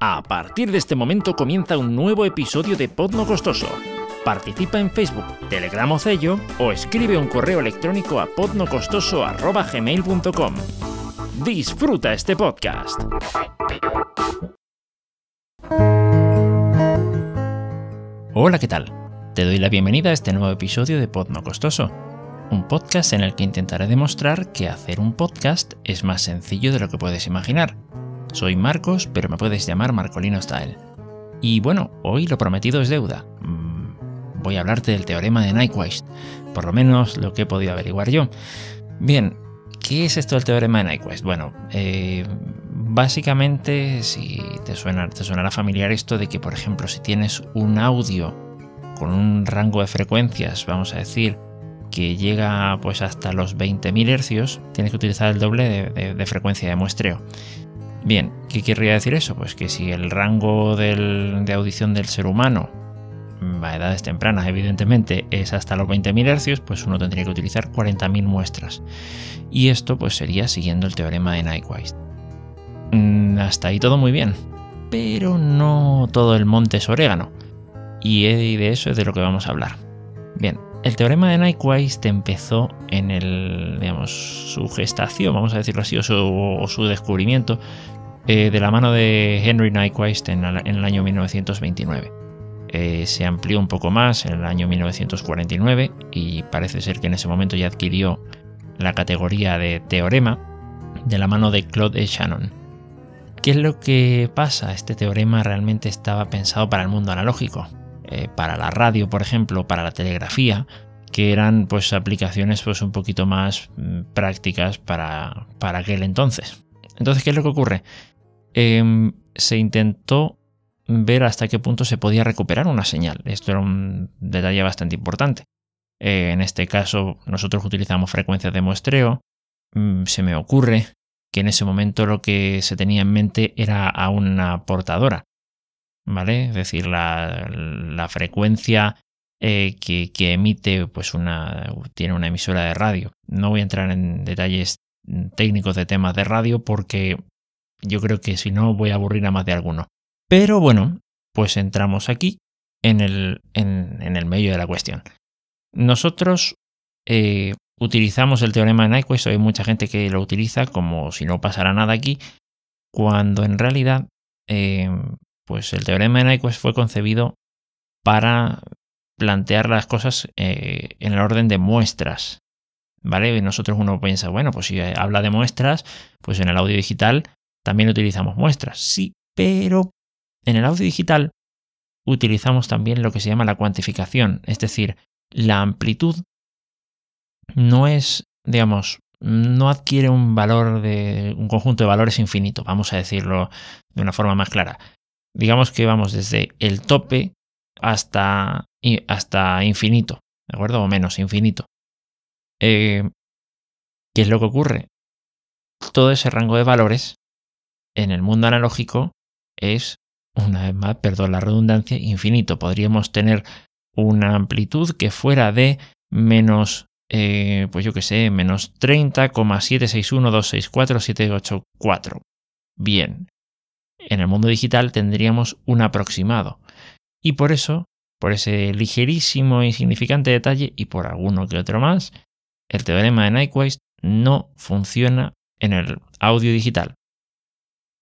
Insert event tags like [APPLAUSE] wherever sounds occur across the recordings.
A partir de este momento comienza un nuevo episodio de Podno Costoso. Participa en Facebook, Telegram o Cello o escribe un correo electrónico a podnocostoso.gmail.com. Disfruta este podcast. Hola, ¿qué tal? Te doy la bienvenida a este nuevo episodio de Podno Costoso, un podcast en el que intentaré demostrar que hacer un podcast es más sencillo de lo que puedes imaginar. Soy Marcos, pero me puedes llamar Marcolino Style. Y bueno, hoy lo prometido es deuda. Mm, voy a hablarte del teorema de Nyquist, por lo menos lo que he podido averiguar yo. Bien, ¿qué es esto del teorema de Nyquist? Bueno, eh, básicamente, si te, suena, te familiar esto de que, por ejemplo, si tienes un audio con un rango de frecuencias, vamos a decir, que llega pues hasta los 20.000 hercios, tienes que utilizar el doble de, frecuencia de muestreo. Bien, ¿qué querría decir eso? Pues que si el rango de audición del ser humano a edades tempranas, evidentemente, es hasta los 20.000 hercios, pues uno tendría que utilizar 40.000 muestras. Y esto pues sería siguiendo el teorema de Nyquist. Mm, hasta ahí todo muy bien, pero no todo el monte es orégano. Y de eso es de lo que vamos a hablar. Bien, el teorema de Nyquist empezó en el, digamos, su gestación, vamos a decirlo así, o su, descubrimiento, eh, de la mano de Henry Nyquist en, el año 1929. Eh, se amplió un poco más en el año 1949 y parece ser que en ese momento ya adquirió la categoría de teorema de la mano de Claude. Shannon. ¿Qué es lo que pasa? Este teorema realmente estaba pensado para el mundo analógico, eh, para la radio, por ejemplo, para la telegrafía, que eran pues aplicaciones pues un poquito más mm, prácticas para, para, aquel entonces. Entonces, ¿qué es lo que ocurre? Em, se intentó ver hasta qué punto se podía recuperar una señal. Esto era un detalle bastante importante. Eh, en este caso, nosotros utilizamos frecuencias de muestreo. Mm, se me ocurre que en ese momento lo que se tenía en mente era a una portadora. ¿Vale? Es decir, la, frecuencia eh, que, emite, pues una, tiene una emisora de radio. No voy a entrar en detalles técnicos de temas de radio porque yo creo que si no voy a aburrir a más de alguno. Pero bueno, pues entramos aquí en el, en, el medio de la cuestión. Nosotros eh, utilizamos el teorema de Nyquist, hay mucha gente que lo utiliza como si no pasara nada aquí, cuando en realidad eh, pues el teorema de Nyquist fue concebido para plantear las cosas eh, en el orden de muestras. ¿Vale? Y nosotros uno piensa, bueno, pues si habla de muestras, pues en el audio digital también utilizamos muestras. Sí, pero en el audio digital utilizamos también lo que se llama la cuantificación, es decir, la amplitud no es, digamos, no adquiere un valor de un conjunto de valores infinito, vamos a decirlo de una forma más clara digamos que vamos desde el tope hasta, hasta infinito, ¿de acuerdo? O menos infinito. Eh, ¿Qué es lo que ocurre? Todo ese rango de valores en el mundo analógico es, una vez más, perdón la redundancia, infinito. Podríamos tener una amplitud que fuera de menos, eh, pues yo qué sé, menos 30,761264784. Bien, en el mundo digital tendríamos un aproximado. Y por eso, por ese ligerísimo e insignificante detalle y por alguno que otro más, el teorema de Nyquist no funciona en el audio digital.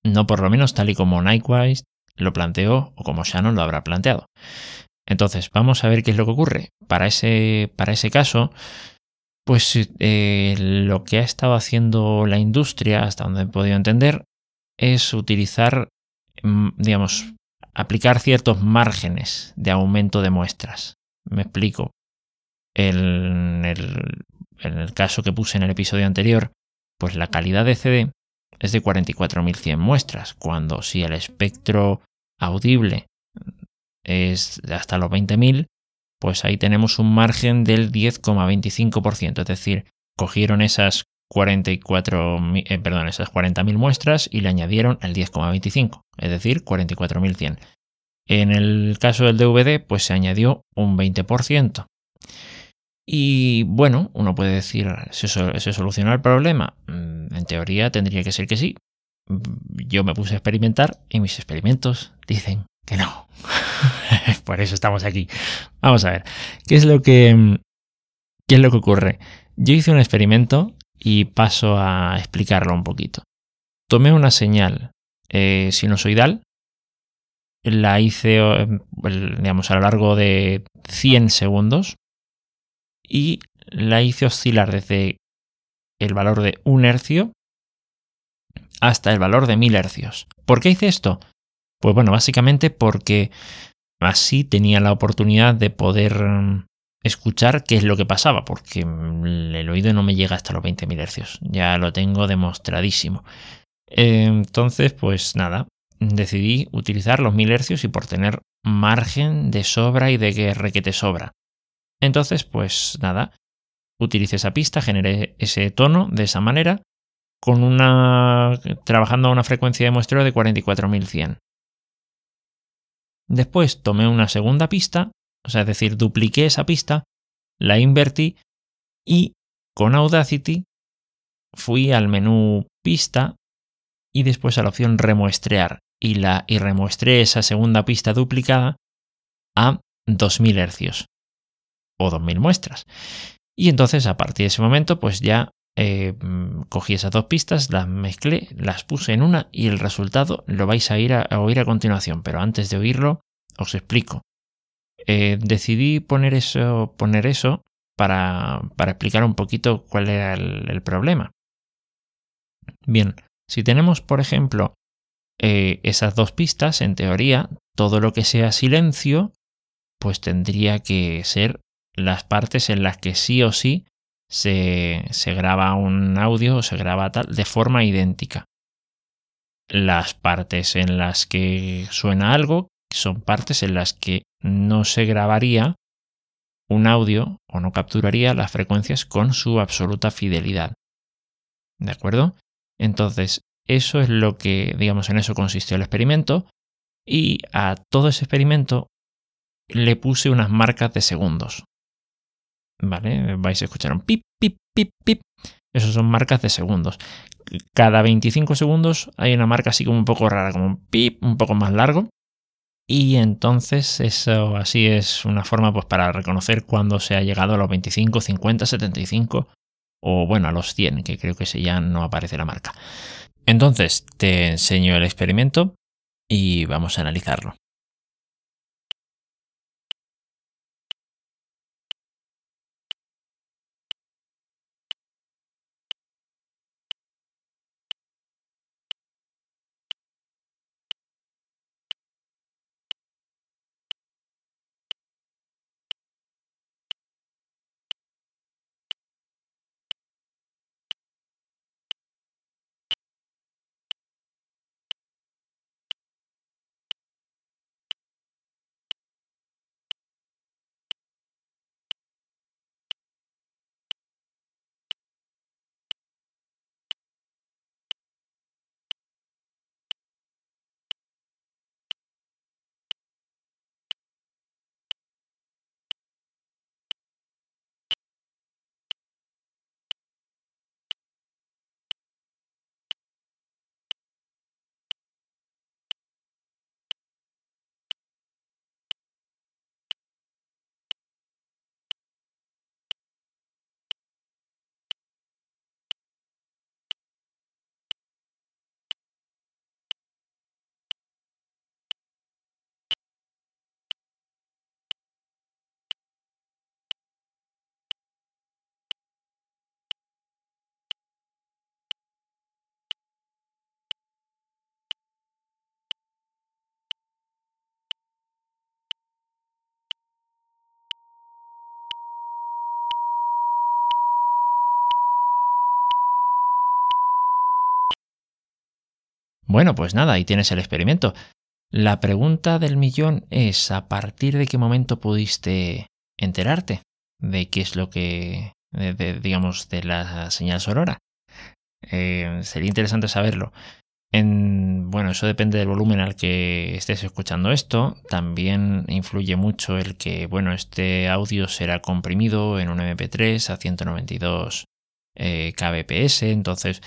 No por lo menos tal y como Nyquist lo planteó o como Shannon lo habrá planteado. Entonces, vamos a ver qué es lo que ocurre. Para ese, para ese caso, pues eh, lo que ha estado haciendo la industria, hasta donde he podido entender, es utilizar, mm, digamos, aplicar ciertos márgenes de aumento de muestras. Me explico. en el caso que puse en el episodio anterior, pues la calidad de CD es de 44.100 muestras, cuando si el espectro audible es hasta los 20.000, pues ahí tenemos un margen del 10,25%, es decir, cogieron esas 44, eh, perdón, esas 40.000 muestras y le añadieron el 10,25, es decir, 44.100. En el caso del DVD, pues se añadió un 20%. Y bueno, uno puede decir, ¿se, se solucionó el problema? Mm, en teoría tendría que ser que sí. yo me puse a experimentar y mis experimentos dicen que no. [LAUGHS] Por eso estamos aquí. Vamos a ver, ¿qué es lo que, qué es lo que ocurre? Yo hice un experimento y paso a explicarlo un poquito. Tomé una señal eh, sinusoidal, la hice digamos, a lo largo de 100 segundos y la hice oscilar desde el valor de un hercio hasta el valor de 1000 hercios. ¿Por qué hice esto? Pues bueno, básicamente porque así tenía la oportunidad de poder mm, escuchar qué es lo que pasaba, porque el oído no me llega hasta los 20.000 hercios, ya lo tengo demostradísimo. Entonces, pues nada, decidí utilizar los 1000 hercios y por tener margen de sobra y de que requete sobra. Entonces, pues nada, utilicé esa pista, generé ese tono de esa manera, con una. trabajando a una frecuencia de muestreo de 44100. Después tomé una segunda pista, o sea, es decir, dupliqué esa pista, la invertí y con Audacity fui al menú pista y después a la opción remuestrear y, la, y remuestré esa segunda pista duplicada a 2000 hercios o 2000 muestras. Y entonces a partir de ese momento pues ya eh, cogí esas dos pistas, las mezclé, las puse en una y el resultado lo vais a, ir a, oír a continuación. Pero antes de oírlo os explico. Eh, decidí poner eso, poner eso para, para, explicar un poquito cuál era el problema. Bien, si tenemos, por ejemplo, eh, esas dos pistas, en teoría, todo lo que sea silencio, pues tendría que ser las partes en las que sí o sí se, se graba un audio o se graba tal de forma idéntica. Las partes en las que suena algo son partes en las que no se grabaría un audio o no capturaría las frecuencias con su absoluta fidelidad. ¿De acuerdo? Entonces, eso es lo que, digamos, en eso consistió el experimento. Y a todo ese experimento le puse unas marcas de segundos. ¿Vale? Vais a escuchar un pip, pip, pip, pip. Esos son marcas de segundos. Cada 25 segundos hay una marca así como un poco rara, como un pip, un poco más largo. Y entonces eso así es una forma pues para reconocer cuándo se ha llegado a los 25, 50, 75 o bueno, a los 100, que creo que ese ya no aparece la marca. Entonces te enseño el experimento y vamos a analizarlo. Bueno, pues nada, ahí tienes el experimento. La pregunta del millón es, ¿a partir de qué momento pudiste enterarte de qué es lo que, digamos, de la señal sonora? Eh, sería interesante saberlo. En, bueno, eso depende del volumen al que estés escuchando esto. También influye mucho el que, bueno, este audio será comprimido en un MP3 a 192 eh, kbps. Entonces,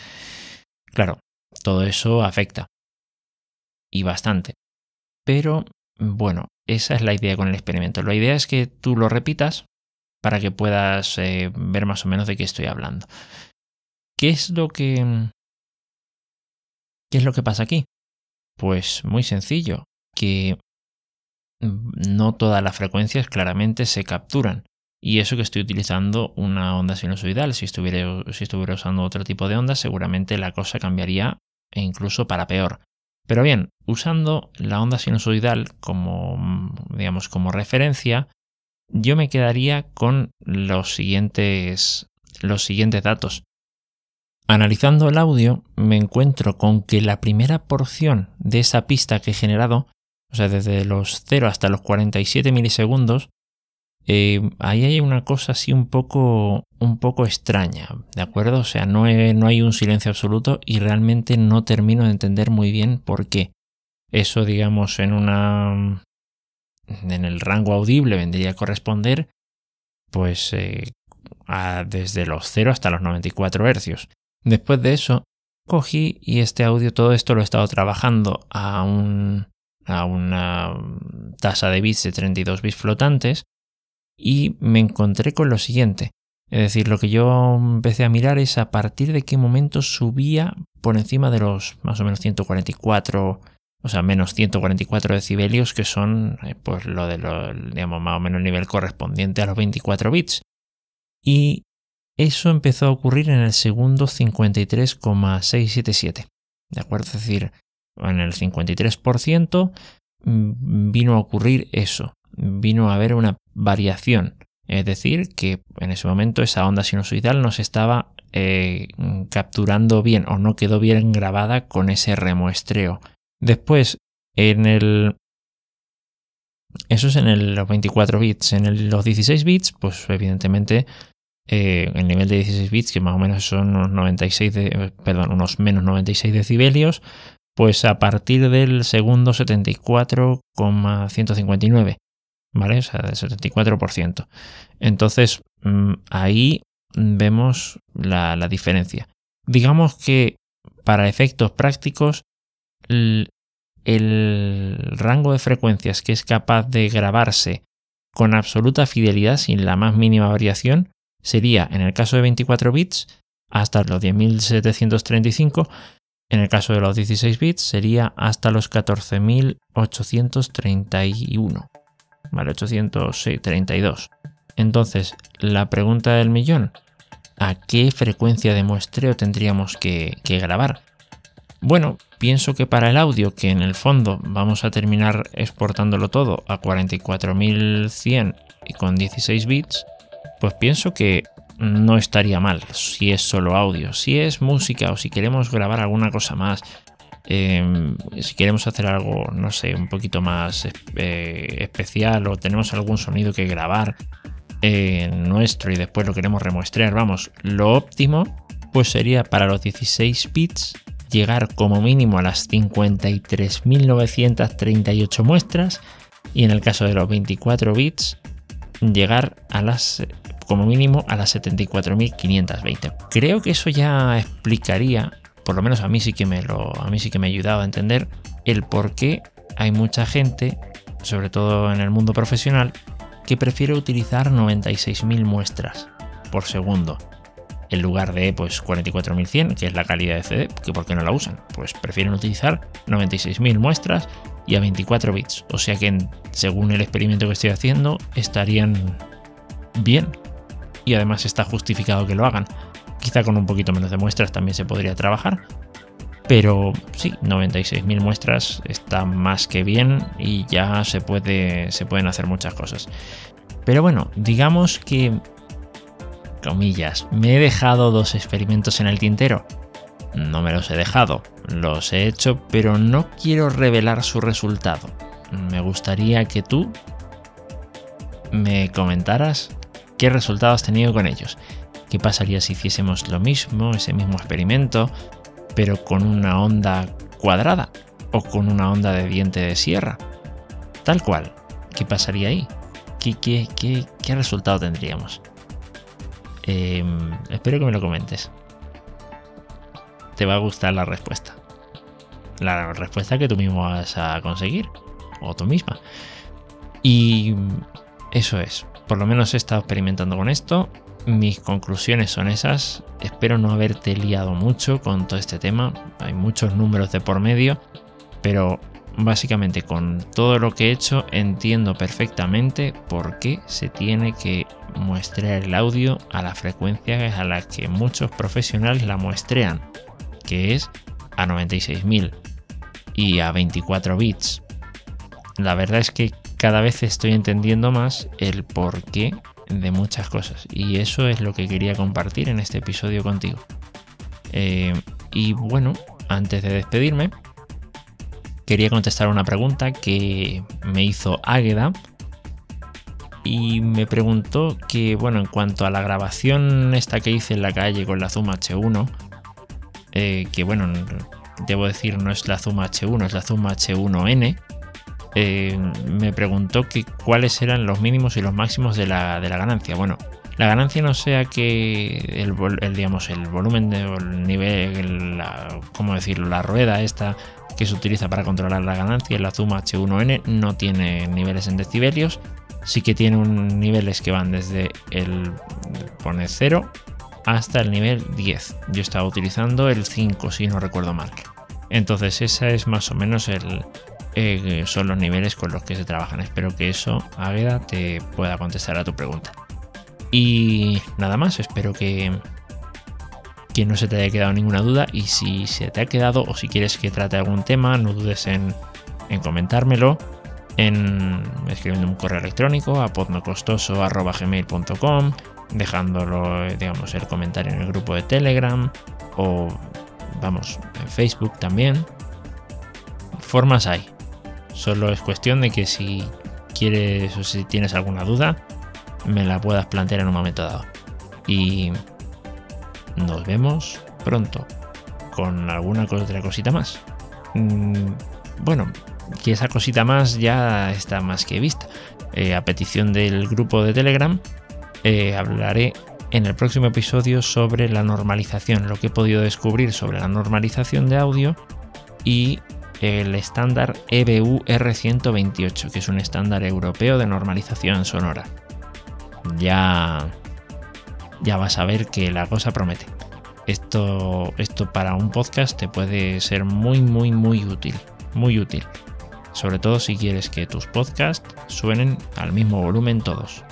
claro, todo eso afecta. Y bastante. Pero bueno, esa es la idea con el experimento. La idea es que tú lo repitas para que puedas eh, ver más o menos de qué estoy hablando. ¿Qué es lo que... ¿Qué es lo que pasa aquí? Pues muy sencillo, que no todas las frecuencias claramente se capturan. Y eso que estoy utilizando una onda sinusoidal. Si estuviera, si estuviera usando otro tipo de onda, seguramente la cosa cambiaría e incluso para peor. Pero bien, usando la onda sinusoidal como, digamos, como referencia, yo me quedaría con los siguientes, los siguientes datos. Analizando el audio, me encuentro con que la primera porción de esa pista que he generado, o sea, desde los 0 hasta los 47 milisegundos, eh, ahí hay una cosa así un poco, un poco extraña, ¿de acuerdo? O sea, no, no hay un silencio absoluto y realmente no termino de entender muy bien por qué. Eso, digamos, en una. en el rango audible vendría a corresponder, pues, eh, a, desde los 0 hasta los 94 hercios. Después de eso, cogí y este audio, todo esto lo he estado trabajando a, un, a una tasa de bits de 32 bits flotantes y me encontré con lo siguiente. Es decir, lo que yo empecé a mirar es a partir de qué momento subía por encima de los más o menos 144, o sea, menos 144 decibelios, que son eh, pues lo de lo, digamos, más o menos el nivel correspondiente a los 24 bits. Y eso empezó a ocurrir en el segundo 53,677. ¿De acuerdo? Es decir, en el 53% mm, vino a ocurrir eso vino a haber una variación. Es decir, que en ese momento esa onda sinusoidal no se estaba eh, capturando bien o no quedó bien grabada con ese remuestreo. Después, en el. Eso es en los 24 bits. En los 16 bits, pues evidentemente eh, el nivel de 16 bits, que más o menos son unos 96 perdón, unos menos 96 decibelios, pues a partir del segundo 74,159. ¿Vale? O sea, del 74%. Entonces, mm, ahí vemos la, diferencia. Digamos que para efectos prácticos, el, rango de frecuencias que es capaz de grabarse con absoluta fidelidad, sin la más mínima variación, sería, en el caso de 24 bits, hasta los 10.735, en el caso de los 16 bits, sería hasta los 14.831. ¿vale? 832. Entonces, la pregunta del millón, ¿a qué frecuencia de muestreo tendríamos que, grabar? Bueno, pienso que para el audio, que en el fondo vamos a terminar exportándolo todo a 44100 y con 16 bits, pues pienso que no estaría mal si es solo audio. Si es música o si queremos grabar alguna cosa más, Em, si queremos hacer algo, no sé, un poquito más eh, especial o tenemos algún sonido que grabar nuestro y después lo queremos remuestrear, vamos, lo óptimo pues sería para los 16 bits llegar como mínimo a las 53.938 muestras y en el caso de los 24 bits llegar a las como mínimo a las 74.520. Creo que eso ya explicaría por lo menos a mí sí que me lo, a ayudado a entender el por qué hay mucha gente, sobre todo en el mundo profesional, que prefiere utilizar 96.000 muestras por segundo en lugar de pues 44.100, que es la calidad de CD, que por qué no la usan, pues prefieren utilizar 96.000 muestras y a 24 bits, o sea que según el experimento que estoy haciendo estarían bien y además está justificado que lo hagan. Quizá con un poquito menos de muestras también se podría trabajar. Pero sí, 96.000 muestras está más que bien y ya se, puede, se pueden hacer muchas cosas. Pero bueno, digamos que, comillas, me he dejado dos experimentos en el tintero. No me los he dejado, los he hecho, pero no quiero revelar su resultado. Me gustaría que tú me comentaras qué resultado has tenido con ellos. ¿Qué pasaría si hiciésemos lo mismo, ese mismo experimento, pero con una onda cuadrada o con una onda de diente de sierra? Tal cual. ¿Qué pasaría ahí? ¿Qué, qué, qué, resultado tendríamos? Em, espero que me lo comentes. Te va a gustar la respuesta. la respuesta que tú mismo vas a conseguir, o tú misma. Y eso es, por lo menos he estado experimentando con esto. Mis conclusiones son esas. Espero no haberte liado mucho con todo este tema. Hay muchos números de por medio, pero básicamente con todo lo que he hecho entiendo perfectamente por qué se tiene que muestrear el audio a la frecuencia a la que muchos profesionales la muestrean, que es a 96.000 y a 24 bits. La verdad es que cada vez estoy entendiendo más el porqué de muchas cosas y eso es lo que quería compartir en este episodio contigo. Eh, y bueno, antes de despedirme, quería contestar una pregunta que me hizo Águeda y me preguntó que, bueno, en cuanto a la grabación esta que hice en la calle con la Zoom H1, eh, que bueno, debo decir no es la Zoom H1, es la Zoom H1N, eh, me preguntó que cuáles eran los mínimos y los máximos de la, ganancia. Bueno, la ganancia no sea que el, digamos, el volumen del nivel, la, ¿cómo decirlo? La rueda esta que se utiliza para controlar la ganancia, la Zoom H1N, no tiene niveles en decibelios. Sí que tiene un niveles que van desde el pone 0 hasta el nivel 10. Yo estaba utilizando el 5 si no recuerdo mal. Entonces esa es más o menos el, eh, son los niveles con los que se trabajan. Espero que eso, Águeda, te pueda contestar a tu pregunta. Y nada más, espero que, que no se te haya quedado ninguna duda y si se te ha quedado o si quieres que trate algún tema, no dudes en, comentármelo en escribiendo un correo electrónico a podnocostoso.gmail.com dejándolo, digamos, el comentario en el grupo de Telegram o, vamos, en Facebook también. Formas hay. Solo es cuestión de que si quieres o si tienes alguna duda, me la puedas plantear en un momento dado. Y nos vemos pronto con alguna otra cosita más. Mm, bueno, que esa cosita más ya está más que vista. Eh, a petición del grupo de Telegram, eh, hablaré en el próximo episodio sobre la normalización, lo que he podido descubrir sobre la normalización de audio y el estándar EBU R128, que es un estándar europeo de normalización sonora. Ya ya vas a ver que la cosa promete. Esto, esto para un podcast te puede ser muy, muy, muy útil. Muy útil. Sobre todo si quieres que tus podcasts suenen al mismo volumen todos.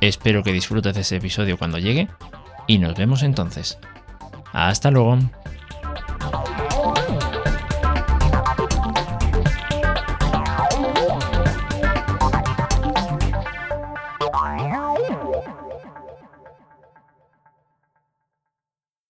Espero que disfrutes de ese episodio cuando llegue y nos vemos entonces. Hasta luego.